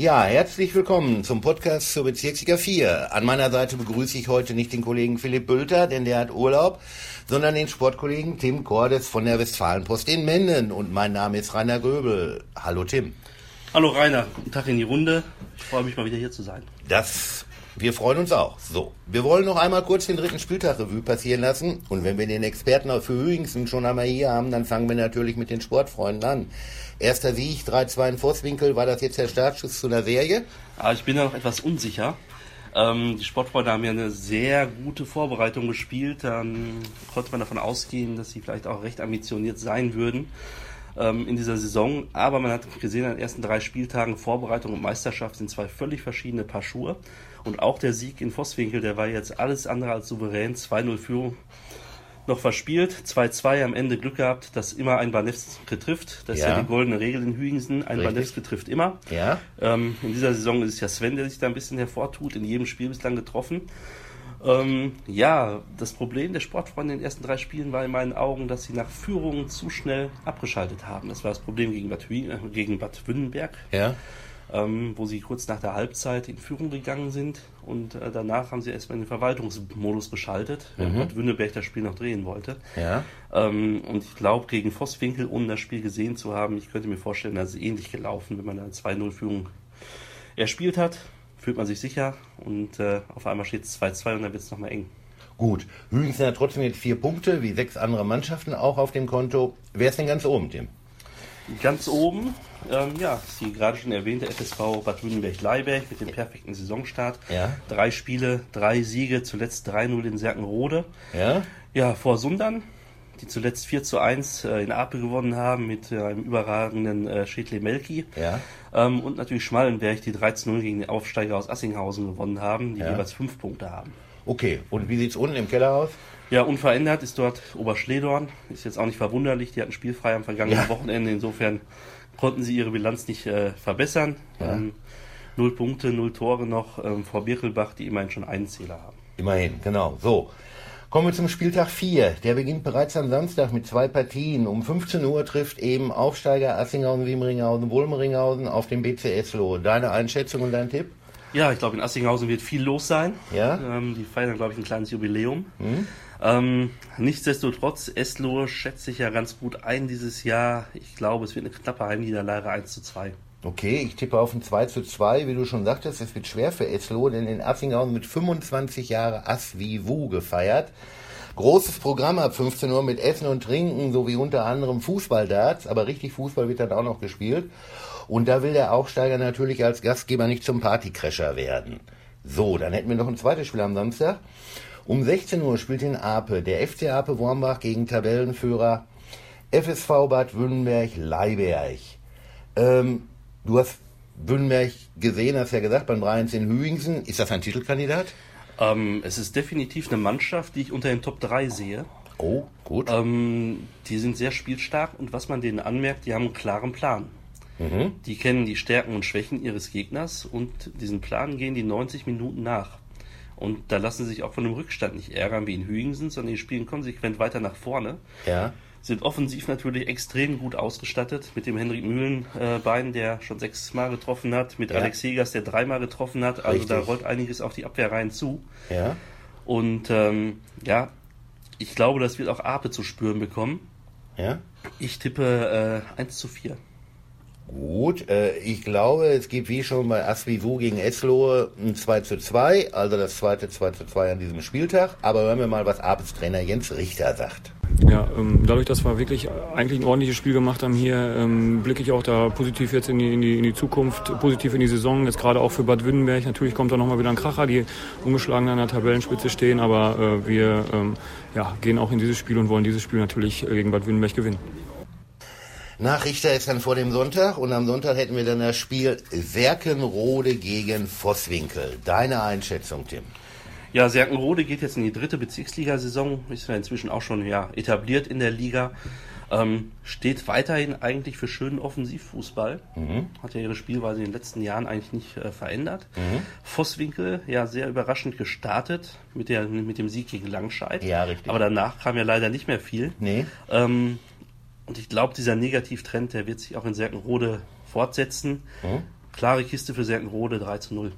Ja, herzlich willkommen zum Podcast zur Bezirksliga 4. An meiner Seite begrüße ich heute nicht den Kollegen Philipp Bülter, denn der hat Urlaub, sondern den Sportkollegen Tim Cordes von der Westfalenpost in Menden. Und mein Name ist Rainer Göbel. Hallo Tim. Hallo Rainer, guten Tag in die Runde. Ich freue mich mal wieder hier zu sein. Das wir freuen uns auch. So, wir wollen noch einmal kurz den dritten Spieltag Revue passieren lassen. Und wenn wir den Experten für Hüingsen schon einmal hier haben, dann fangen wir natürlich mit den Sportfreunden an. Erster Sieg, 3-2 in Vosswinkel. War das jetzt der Startschuss zu einer Serie? Ah, ich bin da noch etwas unsicher. Ähm, die Sportfreunde haben ja eine sehr gute Vorbereitung gespielt. Dann konnte man davon ausgehen, dass sie vielleicht auch recht ambitioniert sein würden ähm, in dieser Saison. Aber man hat gesehen, an den ersten drei Spieltagen Vorbereitung und Meisterschaft sind zwei völlig verschiedene Paar Schuhe. Und auch der Sieg in Vosswinkel, der war jetzt alles andere als souverän. 2-0 Führung noch verspielt. 2-2 am Ende Glück gehabt, dass immer ein Banevske trifft. Das ja. ist ja die goldene Regel in Hüingsen. Ein Banevske trifft immer. Ja. Ähm, in dieser Saison ist es ja Sven, der sich da ein bisschen hervortut. In jedem Spiel bislang getroffen. Ähm, ja, das Problem der Sportfreunde in den ersten drei Spielen war in meinen Augen, dass sie nach Führungen zu schnell abgeschaltet haben. Das war das Problem gegen Bad, Hü äh, gegen Bad Wünnenberg. Ja ähm, wo sie kurz nach der Halbzeit in Führung gegangen sind und äh, danach haben sie erstmal in den Verwaltungsmodus geschaltet, mhm. während Wünneberg das Spiel noch drehen wollte. Ja. Ähm, und ich glaube, gegen Vosswinkel, ohne das Spiel gesehen zu haben, ich könnte mir vorstellen, dass es ähnlich gelaufen, wenn man eine 2-0-Führung erspielt hat, fühlt man sich sicher und äh, auf einmal steht es 2-2 und dann wird es nochmal eng. Gut, Hügen sind ja trotzdem jetzt vier Punkte, wie sechs andere Mannschaften auch auf dem Konto. Wer ist denn ganz oben, Tim? Ganz oben, ähm, ja, ist die gerade schon erwähnte FSV Bad Württemberg-Leiberg mit dem perfekten Saisonstart. Ja. Drei Spiele, drei Siege, zuletzt 3-0 in Serkenrode. Ja. Ja, vor Sundern, die zuletzt 4 zu 1 äh, in Ape gewonnen haben mit äh, einem überragenden äh, Schädle Melki. Ja. Ähm, und natürlich Schmallenberg, die 13-0 gegen den Aufsteiger aus Assinghausen gewonnen haben, die ja. jeweils 5 Punkte haben. Okay, und wie sieht es unten im Keller aus? Ja, unverändert ist dort Oberschledorn. Ist jetzt auch nicht verwunderlich. Die hatten spielfrei am vergangenen ja. Wochenende. Insofern konnten sie ihre Bilanz nicht äh, verbessern. Ja. Ähm, null Punkte, null Tore noch ähm, vor Birkelbach, die immerhin schon einen Zähler haben. Immerhin, genau. So. Kommen wir zum Spieltag 4. Der beginnt bereits am Samstag mit zwei Partien. Um 15 Uhr trifft eben Aufsteiger Assinghausen, Wiemringhausen, Wulmringhausen auf dem BCS Loh. Deine Einschätzung und dein Tipp? Ja, ich glaube, in Assinghausen wird viel los sein. Ja. Ähm, die feiern, glaube ich, ein kleines Jubiläum. Mhm. Ähm, nichtsdestotrotz, Eslo schätze ich ja ganz gut ein dieses Jahr. Ich glaube, es wird eine knappe Heimniederlage 1 zu 2. Okay, ich tippe auf ein 2 zu 2, wie du schon sagtest, es wird schwer für Eslo, denn in Assinghausen mit 25 Jahren Asvivu gefeiert. Großes Programm ab 15 Uhr mit Essen und Trinken, sowie unter anderem Fußballdarts, aber richtig Fußball wird dann auch noch gespielt. Und da will der Aufsteiger natürlich als Gastgeber nicht zum Partycrasher werden. So, dann hätten wir noch ein zweites Spiel am Samstag. Um 16 Uhr spielt in Ape der FC Ape Wormbach gegen Tabellenführer FSV Bad Wünnenberg-Leiberg. Ähm, du hast Wünnenberg gesehen, hast ja gesagt, beim 3 in Hüingsen. Ist das ein Titelkandidat? Ähm, es ist definitiv eine Mannschaft, die ich unter den Top 3 sehe. Oh, gut. Ähm, die sind sehr spielstark und was man denen anmerkt, die haben einen klaren Plan. Mhm. Die kennen die Stärken und Schwächen ihres Gegners und diesen Plan gehen die 90 Minuten nach. Und da lassen sie sich auch von dem Rückstand nicht ärgern wie in Hüingsen, sondern die spielen konsequent weiter nach vorne. Ja. Sind offensiv natürlich extrem gut ausgestattet mit dem Henrik Mühlenbein, äh, der schon sechsmal getroffen hat, mit ja. Alex Hegers, der dreimal getroffen hat. Also Richtig. da rollt einiges auf die Abwehr rein zu. Ja. Und ähm, ja, ich glaube, das wird auch Ape zu spüren bekommen. Ja. Ich tippe äh, 1 zu 4. Gut, äh, ich glaube, es gibt wie schon bei Asvivu gegen Eslohe ein 2 zu 2, also das zweite 2 zu 2 an diesem Spieltag. Aber hören wir mal, was Abends Trainer Jens Richter sagt. Ja, ähm, dadurch, dass wir wirklich eigentlich ein ordentliches Spiel gemacht haben hier, ähm, blicke ich auch da positiv jetzt in die, in, die, in die Zukunft, positiv in die Saison. Jetzt gerade auch für Bad Wünnenberg. Natürlich kommt da nochmal wieder ein Kracher, die ungeschlagen an der Tabellenspitze stehen. Aber äh, wir ähm, ja, gehen auch in dieses Spiel und wollen dieses Spiel natürlich gegen Bad Wünnenberg gewinnen. Nach Richter ist dann vor dem Sonntag und am Sonntag hätten wir dann das Spiel Serkenrode gegen Vosswinkel. Deine Einschätzung, Tim? Ja, Serkenrode geht jetzt in die dritte Bezirksligasaison, ist ja inzwischen auch schon ja, etabliert in der Liga. Ähm, steht weiterhin eigentlich für schönen Offensivfußball. Mhm. Hat ja ihre Spielweise in den letzten Jahren eigentlich nicht äh, verändert. Mhm. Vosswinkel, ja, sehr überraschend gestartet mit, der, mit dem Sieg gegen Langscheid. Ja, richtig. Aber danach kam ja leider nicht mehr viel. Nee. Ähm, und ich glaube, dieser Negativtrend, der wird sich auch in Serkenrode fortsetzen. Mhm. klare Kiste für Serkenrode 3 zu 0.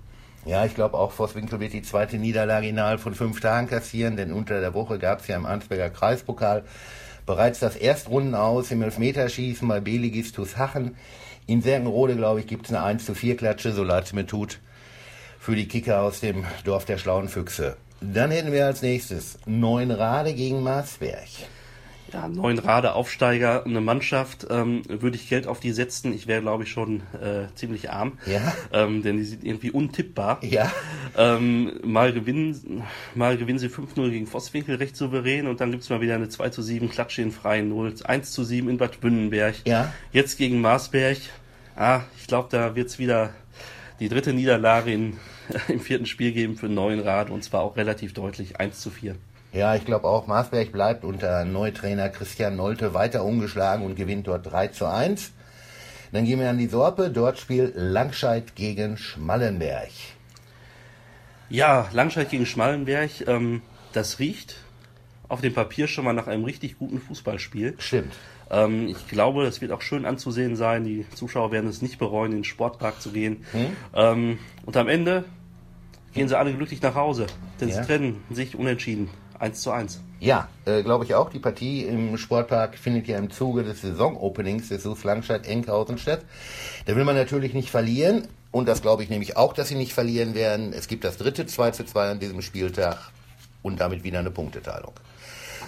Ja, ich glaube auch Vosswinkel wird die zweite Niederlage innerhalb von fünf Tagen kassieren, denn unter der Woche gab es ja im Arnsberger Kreispokal bereits das Erstrunden aus im Elfmeterschießen bei B-Ligistus Hachen. In Serkenrode, glaube ich, gibt es eine 1 zu 4 Klatsche, so leid es mir tut, für die Kicker aus dem Dorf der Schlauen Füchse. Dann hätten wir als nächstes Neunrade gegen Marsberg ja, neun Rade Aufsteiger, eine Mannschaft, ähm, würde ich Geld auf die setzen. Ich wäre, glaube ich, schon äh, ziemlich arm. Ja. Ähm, denn die sind irgendwie untippbar. Ja. Ähm, mal gewinnen, mal gewinnen sie 5-0 gegen Vosswinkel recht souverän und dann gibt's mal wieder eine 2 zu 7 Klatsche in freien 0, 1 zu 7 in Bad Bünnenberg. Ja. Jetzt gegen Marsberg. Ah, ich glaube, da wird's wieder die dritte Niederlage in, im vierten Spiel geben für neuen Rad und zwar auch relativ deutlich 1 zu 4. Ja, ich glaube auch, Marsberg bleibt unter Neutrainer Christian Nolte weiter ungeschlagen und gewinnt dort 3 zu 1. Dann gehen wir an die Sorpe. Dort spielt Langscheid gegen Schmallenberg. Ja, Langscheid gegen Schmallenberg, ähm, das riecht auf dem Papier schon mal nach einem richtig guten Fußballspiel. Stimmt. Ähm, ich glaube, es wird auch schön anzusehen sein. Die Zuschauer werden es nicht bereuen, in den Sportpark zu gehen. Hm? Ähm, und am Ende gehen sie alle glücklich nach Hause, denn ja. sie trennen sich unentschieden. 1 zu 1. Ja, äh, glaube ich auch. Die Partie im Sportpark findet ja im Zuge des Saisonopenings des SUS Langstadt Enkhausen statt. Da will man natürlich nicht verlieren. Und das glaube ich nämlich auch, dass sie nicht verlieren werden. Es gibt das dritte 2 zu 2 an diesem Spieltag und damit wieder eine Punkteteilung.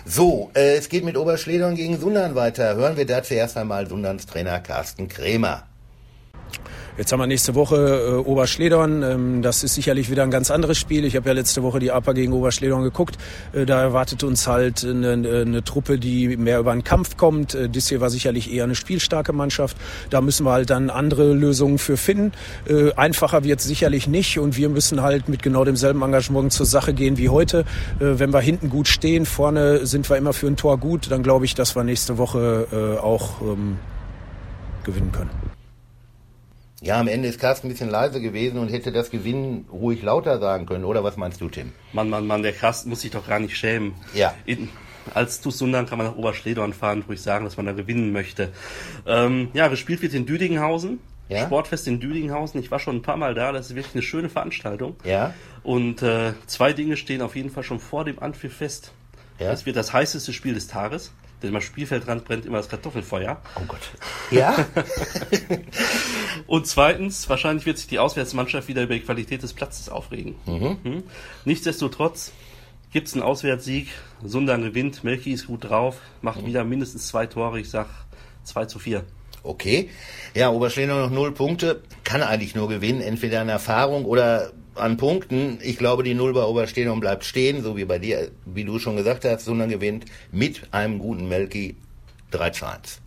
So, äh, es geht mit Oberschledern gegen Sundern weiter. Hören wir da zuerst einmal Sunderns Trainer Carsten Krämer. Jetzt haben wir nächste Woche äh, Oberschledorn. Ähm, das ist sicherlich wieder ein ganz anderes Spiel. Ich habe ja letzte Woche die APA gegen Oberschledorn geguckt. Äh, da erwartet uns halt eine, eine Truppe, die mehr über einen Kampf kommt. Äh, das hier war sicherlich eher eine spielstarke Mannschaft. Da müssen wir halt dann andere Lösungen für finden. Äh, einfacher wird sicherlich nicht und wir müssen halt mit genau demselben Engagement zur Sache gehen wie heute. Äh, wenn wir hinten gut stehen, vorne sind wir immer für ein Tor gut, dann glaube ich, dass wir nächste Woche äh, auch ähm, gewinnen können. Ja, am Ende ist Carsten ein bisschen leise gewesen und hätte das Gewinnen ruhig lauter sagen können. Oder was meinst du, Tim? Mann, Mann, Mann, der Carsten muss sich doch gar nicht schämen. Ja. In, als TuS Sundern kann man nach Oberschledorn fahren, ich sagen, dass man da gewinnen möchte. Ähm, ja, gespielt wird in Düdinghausen. Ja? Sportfest in Düdinghausen. Ich war schon ein paar Mal da. Das ist wirklich eine schöne Veranstaltung. Ja. Und äh, zwei Dinge stehen auf jeden Fall schon vor dem Anpfiff fest. Ja. Es wird das heißeste Spiel des Tages. Denn am Spielfeldrand brennt immer das Kartoffelfeuer. Oh Gott. Ja? Und zweitens, wahrscheinlich wird sich die Auswärtsmannschaft wieder über die Qualität des Platzes aufregen. Mhm. Hm? Nichtsdestotrotz gibt es einen Auswärtssieg. Sundern gewinnt, Melki ist gut drauf, macht mhm. wieder mindestens zwei Tore. Ich sag 2 zu 4. Okay. Ja, Oberschlender noch null Punkte. Kann eigentlich nur gewinnen. Entweder an Erfahrung oder an Punkten. Ich glaube, die Null bei Oberstehung bleibt stehen, so wie bei dir, wie du schon gesagt hast, sondern gewinnt mit einem guten Melki 3 zu 1.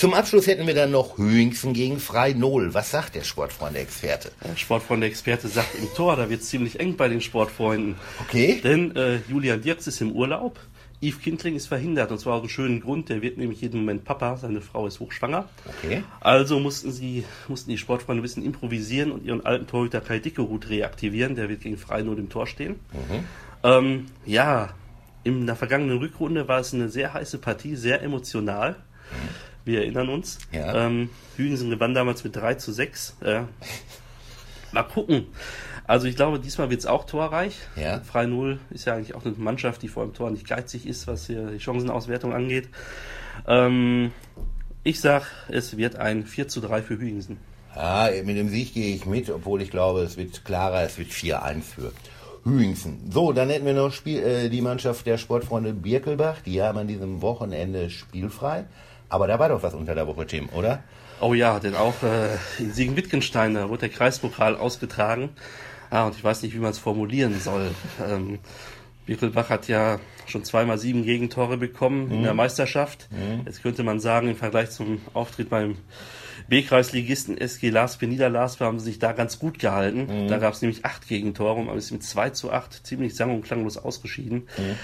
Zum Abschluss hätten wir dann noch Hüingsen gegen Frei-Null. Was sagt der Sportfreunde-Experte? Der Sportfreunde-Experte sagt im Tor, da wird es ziemlich eng bei den Sportfreunden. Okay. Denn äh, Julian Dirks ist im Urlaub. Yves Kindling ist verhindert und zwar aus einem schönen Grund. Der wird nämlich jeden Moment Papa. Seine Frau ist hochschwanger. Okay. Also mussten sie, mussten die Sportfreunde ein bisschen improvisieren und ihren alten Torhüter Kai Dickerhut reaktivieren. Der wird gegen Frei nur im Tor stehen. Mhm. Ähm, ja, in der vergangenen Rückrunde war es eine sehr heiße Partie, sehr emotional. Mhm. Wir erinnern uns. Ja. Ähm, Hügensen gewann damals mit 3 zu 6. Äh, mal gucken. Also ich glaube, diesmal wird es auch torreich. Ja. Frei Null ist ja eigentlich auch eine Mannschaft, die vor dem Tor nicht geizig ist, was hier die Chancenauswertung angeht. Ähm, ich sag, es wird ein 4 zu 3 für Hüingsen. Ja, mit dem Sieg gehe ich mit, obwohl ich glaube, es wird klarer, es wird 4-1 für Hüingsen. So, dann hätten wir noch Spiel, äh, die Mannschaft der Sportfreunde Birkelbach. Die haben an diesem Wochenende spielfrei. Aber da war doch was unter der Woche, Tim, oder? Oh ja, denn auch äh, in Siegen-Wittgenstein, wurde der Kreispokal ausgetragen. Ah, und ich weiß nicht, wie man es formulieren soll. Ähm, Birkelbach hat ja schon zweimal sieben Gegentore bekommen mhm. in der mhm. Meisterschaft. Mhm. Jetzt könnte man sagen, im Vergleich zum Auftritt beim B-Kreisligisten SG Laspe Niederlaspe haben sie sich da ganz gut gehalten. Mhm. Da gab es nämlich acht Gegentore und man ist mit 2 zu 8 ziemlich sang- und klanglos ausgeschieden. Mhm.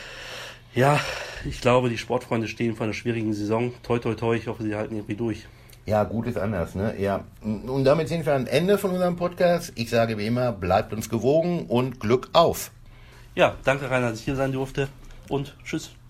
Ja, ich glaube, die Sportfreunde stehen vor einer schwierigen Saison. Toi, toi, toi, ich hoffe, sie halten irgendwie durch. Ja, gut ist anders, ne? Ja. Und damit sind wir am Ende von unserem Podcast. Ich sage wie immer, bleibt uns gewogen und Glück auf. Ja, danke Rainer, dass ich hier sein durfte und tschüss.